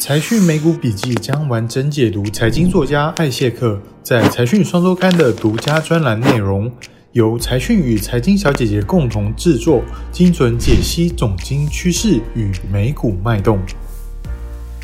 财讯美股笔记将完整解读财经作家艾谢克在财讯双周刊的独家专栏内容，由财讯与财经小姐姐共同制作，精准解析总经趋势与美股脉动。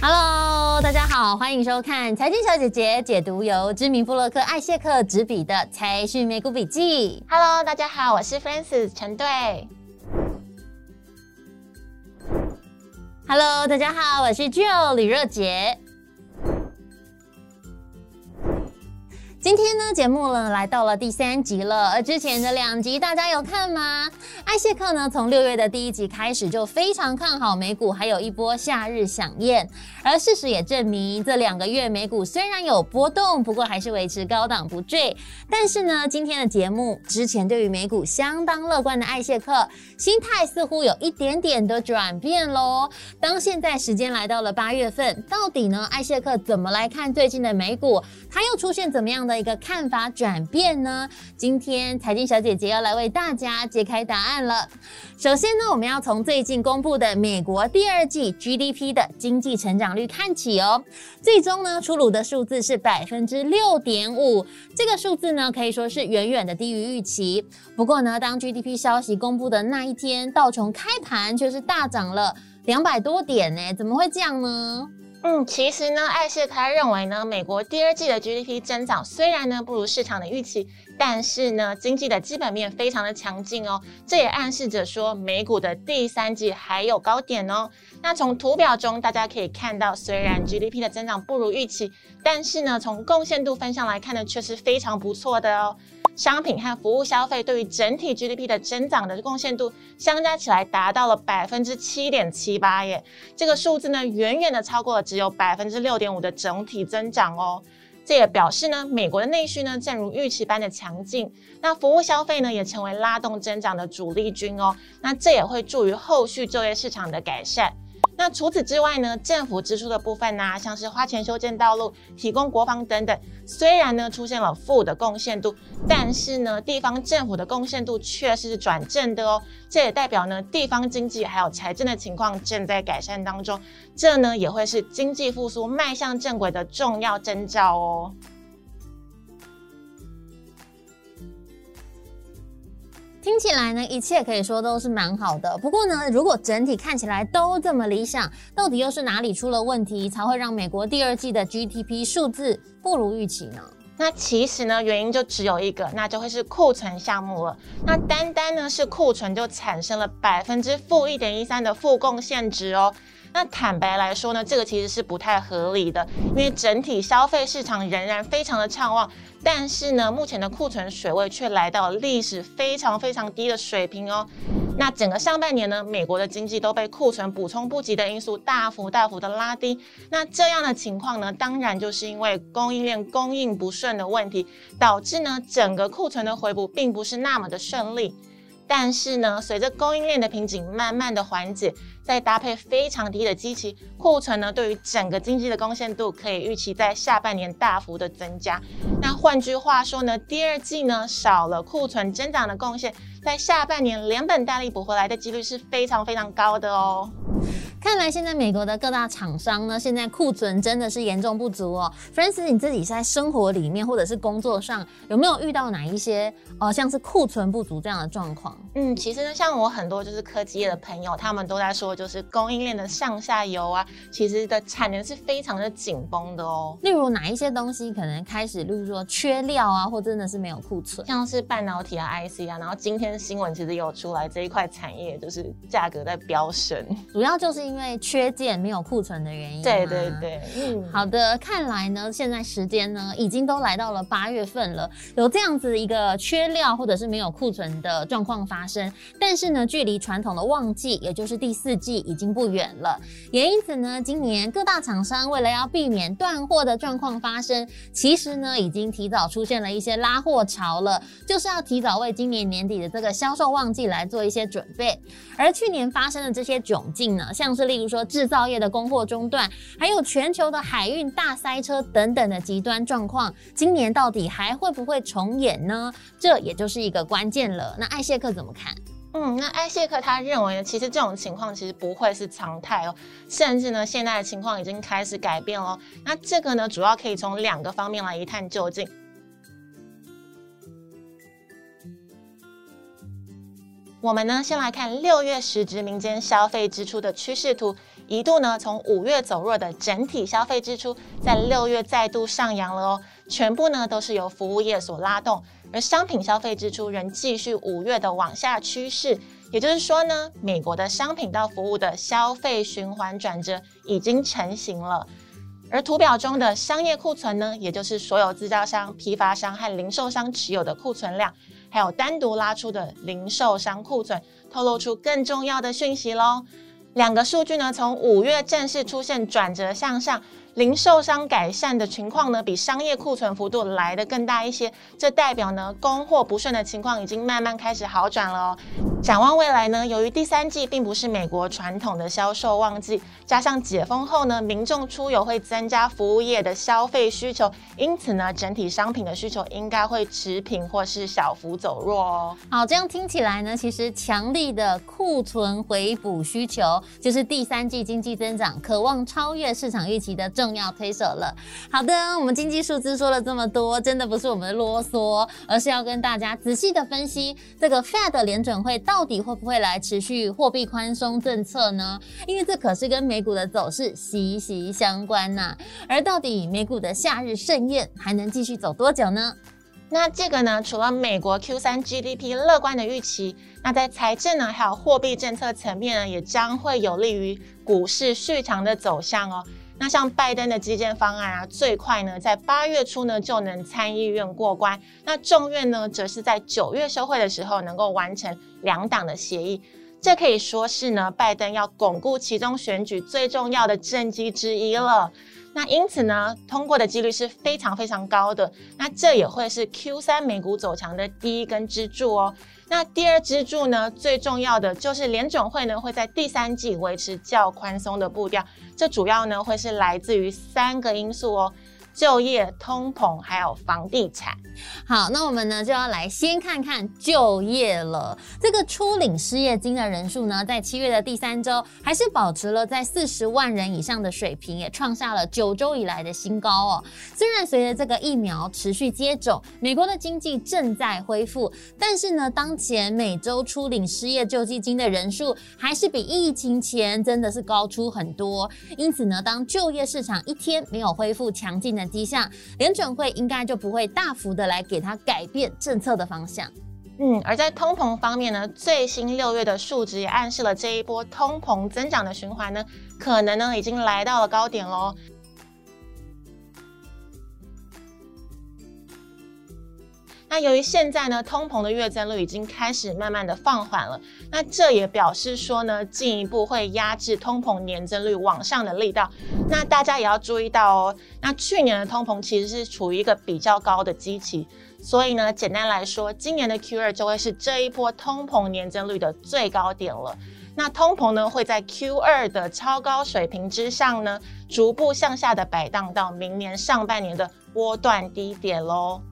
Hello，大家好，欢迎收看财经小姐姐解读由知名布洛克艾谢克执笔的财讯美股笔记。Hello，大家好，我是 Francis 陈队。Hello，大家好，我是 Joe 李若杰。今天呢，节目呢来到了第三集了，而之前的两集大家有看吗？艾谢克呢，从六月的第一集开始就非常看好美股，还有一波夏日响宴。而事实也证明，这两个月美股虽然有波动，不过还是维持高档不坠。但是呢，今天的节目之前对于美股相当乐观的艾谢克，心态似乎有一点点的转变喽。当现在时间来到了八月份，到底呢，艾谢克怎么来看最近的美股？他又出现怎么样的的一个看法转变呢？今天财经小姐姐要来为大家揭开答案了。首先呢，我们要从最近公布的美国第二季 GDP 的经济成长率看起哦。最终呢，出炉的数字是百分之六点五，这个数字呢可以说是远远的低于预期。不过呢，当 GDP 消息公布的那一天，道琼开盘却是大涨了两百多点呢，怎么会这样呢？嗯，其实呢，艾谢克他认为呢，美国第二季的 GDP 增长虽然呢不如市场的预期，但是呢，经济的基本面非常的强劲哦。这也暗示着说，美股的第三季还有高点哦。那从图表中大家可以看到，虽然 GDP 的增长不如预期，但是呢，从贡献度分项来看呢，却是非常不错的哦。商品和服务消费对于整体 GDP 的增长的贡献度相加起来达到了百分之七点七八耶，这个数字呢远远的超过了只有百分之六点五的整体增长哦。这也表示呢，美国的内需呢正如预期般的强劲，那服务消费呢也成为拉动增长的主力军哦。那这也会助于后续就业市场的改善。那除此之外呢，政府支出的部分呢、像是花钱修建道路、提供国防等等，虽然呢出现了负的贡献度，但是呢，地方政府的贡献度确实是转正的哦。这也代表呢，地方经济还有财政的情况正在改善当中，这呢也会是经济复苏迈向正轨的重要征兆哦。听起来呢，一切可以说都是蛮好的。不过呢，如果整体看起来都这么理想，到底又是哪里出了问题，才会让美国第二季的 GDP 数字不如预期呢？那其实呢，原因就只有一个，那就会是库存项目了。那单单呢是库存就产生了百分之负一点一三的负贡献值哦。那坦白来说呢，这个其实是不太合理的，因为整体消费市场仍然非常的畅旺，但是呢，目前的库存水位却来到历史非常非常低的水平哦。那整个上半年呢，美国的经济都被库存补充不及的因素大幅大幅的拉低。那这样的情况呢，当然就是因为供应链供应不顺的问题，导致呢整个库存的回补并不是那么的顺利。但是呢，随着供应链的瓶颈慢慢的缓解，再搭配非常低的基期，库存呢对于整个经济的贡献度可以预期在下半年大幅的增加。那换句话说呢，第二季呢少了库存增长的贡献，在下半年连本带利补回来的几率是非常非常高的哦。看来现在美国的各大厂商呢，现在库存真的是严重不足哦。Francis，你自己在生活里面或者是工作上，有没有遇到哪一些呃像是库存不足这样的状况？嗯，其实呢，像我很多就是科技业的朋友，他们都在说，就是供应链的上下游啊，其实的产能是非常的紧绷的哦。例如哪一些东西可能开始，例如说缺料啊，或真的是没有库存，像是半导体啊、IC 啊，然后今天新闻其实有出来，这一块产业就是价格在飙升，主要就是因为缺件没有库存的原因。对对。对，嗯，好的，看来呢，现在时间呢已经都来到了八月份了，有这样子一个缺料或者是没有库存的状况发生。但是呢，距离传统的旺季，也就是第四季已经不远了。也因此呢，今年各大厂商为了要避免断货的状况发生，其实呢已经提早出现了一些拉货潮了，就是要提早为今年年底的这个销售旺季来做一些准备。而去年发生的这些窘境呢，像是例如说制造业的供货中断，还有全球的海运大塞车等等的极端状况，今年到底还会不会重演呢？这也就是一个关键了。那艾谢克怎么看？嗯，那艾谢克他认为，其实这种情况其实不会是常态哦，甚至呢，现在的情况已经开始改变了。那这个呢，主要可以从两个方面来一探究竟。我们呢，先来看六月实质民间消费支出的趋势图，一度呢从五月走弱的整体消费支出，在六月再度上扬了哦，全部呢都是由服务业所拉动，而商品消费支出仍继续五月的往下趋势，也就是说呢，美国的商品到服务的消费循环转折已经成型了。而图表中的商业库存呢，也就是所有制造商、批发商和零售商持有的库存量。还有单独拉出的零售商库存，透露出更重要的讯息喽。两个数据呢，从五月正式出现转折向上。零售商改善的情况呢，比商业库存幅度来的更大一些，这代表呢，供货不顺的情况已经慢慢开始好转了哦。展望未来呢，由于第三季并不是美国传统的销售旺季，加上解封后呢，民众出游会增加服务业的消费需求，因此呢，整体商品的需求应该会持平或是小幅走弱哦。好，这样听起来呢，其实强力的库存回补需求，就是第三季经济增长渴望超越市场预期的。重要推手了。好的，我们经济数字说了这么多，真的不是我们的啰嗦，而是要跟大家仔细的分析这个 Fed 联准会到底会不会来持续货币宽松政策呢？因为这可是跟美股的走势息息相关呐。而到底美股的夏日盛宴还能继续走多久呢？那这个呢，除了美国 Q 三 GDP 乐观的预期，那在财政呢还有货币政策层面呢，也将会有利于股市续长的走向哦。那像拜登的基建方案啊，最快呢在八月初呢就能参议院过关，那众院呢则是在九月休会的时候能够完成两党的协议，这可以说是呢拜登要巩固其中选举最重要的政绩之一了。那因此呢通过的几率是非常非常高的，那这也会是 Q 三美股走强的第一根支柱哦。那第二支柱呢，最重要的就是联总会呢会在第三季维持较宽松的步调，这主要呢会是来自于三个因素哦。就业、通膨还有房地产。好，那我们呢就要来先看看就业了。这个初领失业金的人数呢，在七月的第三周还是保持了在四十万人以上的水平，也创下了九周以来的新高哦。虽然随着这个疫苗持续接种，美国的经济正在恢复，但是呢，当前每周初领失业救济金的人数还是比疫情前真的是高出很多。因此呢，当就业市场一天没有恢复强劲的迹象，联准会应该就不会大幅的来给它改变政策的方向。嗯，而在通膨方面呢，最新六月的数值也暗示了这一波通膨增长的循环呢，可能呢已经来到了高点喽。那由于现在呢，通膨的月增率已经开始慢慢的放缓了，那这也表示说呢，进一步会压制通膨年增率往上的力道。那大家也要注意到哦，那去年的通膨其实是处于一个比较高的基期，所以呢，简单来说，今年的 Q 二就会是这一波通膨年增率的最高点了。那通膨呢，会在 Q 二的超高水平之上呢，逐步向下的摆荡到明年上半年的波段低点喽。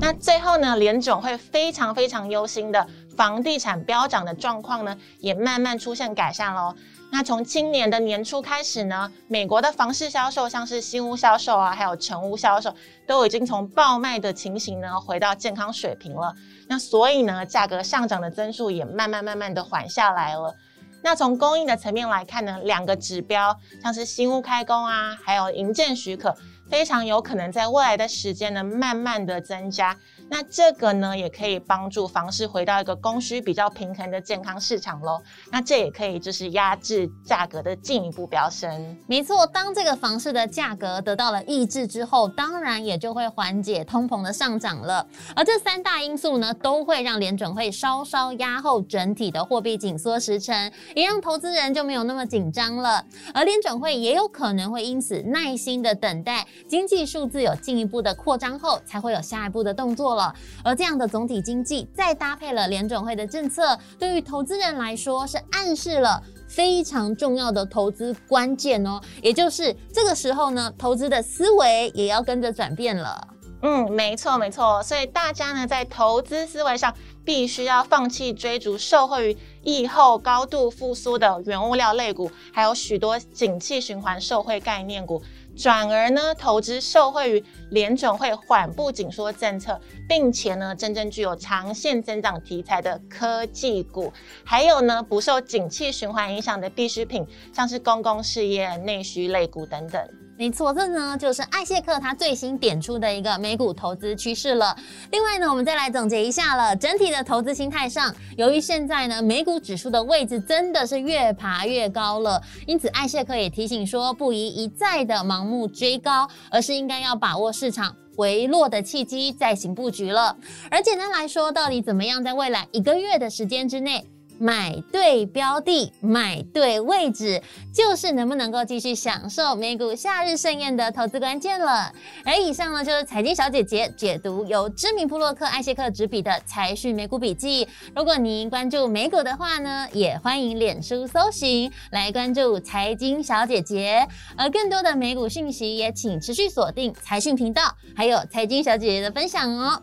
那最后呢，联总会非常非常忧心的房地产飙涨的状况呢，也慢慢出现改善喽。那从今年的年初开始呢，美国的房市销售，像是新屋销售啊，还有成屋销售，都已经从爆卖的情形呢，回到健康水平了。那所以呢，价格上涨的增速也慢慢慢慢的缓下来了。那从供应的层面来看呢，两个指标，像是新屋开工啊，还有营建许可。非常有可能在未来的时间呢，慢慢的增加。那这个呢，也可以帮助房市回到一个供需比较平衡的健康市场喽。那这也可以就是压制价格的进一步飙升。没错，当这个房市的价格得到了抑制之后，当然也就会缓解通膨的上涨了。而这三大因素呢，都会让联准会稍稍压后整体的货币紧缩时程，也让投资人就没有那么紧张了。而联准会也有可能会因此耐心的等待。经济数字有进一步的扩张后，才会有下一步的动作了。而这样的总体经济，再搭配了联准会的政策，对于投资人来说是暗示了非常重要的投资关键哦。也就是这个时候呢，投资的思维也要跟着转变了。嗯，没错没错。所以大家呢，在投资思维上必须要放弃追逐受惠于疫后高度复苏的原物料类股，还有许多景气循环受惠概念股。转而呢，投资受惠于联总会缓步紧缩政策，并且呢，真正具有长线增长题材的科技股，还有呢，不受景气循环影响的必需品，像是公共事业、内需类股等等。没错，这呢就是艾谢克他最新点出的一个美股投资趋势了。另外呢，我们再来总结一下了，整体的投资心态上，由于现在呢美股指数的位置真的是越爬越高了，因此艾谢克也提醒说，不宜一再的盲目追高，而是应该要把握市场回落的契机再行布局了。而简单来说，到底怎么样在未来一个月的时间之内？买对标的，买对位置，就是能不能够继续享受美股夏日盛宴的投资关键了。而以上呢，就是财经小姐姐解读由知名布洛克艾谢克执笔的财讯美股笔记。如果您关注美股的话呢，也欢迎脸书搜寻来关注财经小姐姐。而更多的美股讯息，也请持续锁定财讯频道，还有财经小姐姐的分享哦。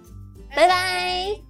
拜拜。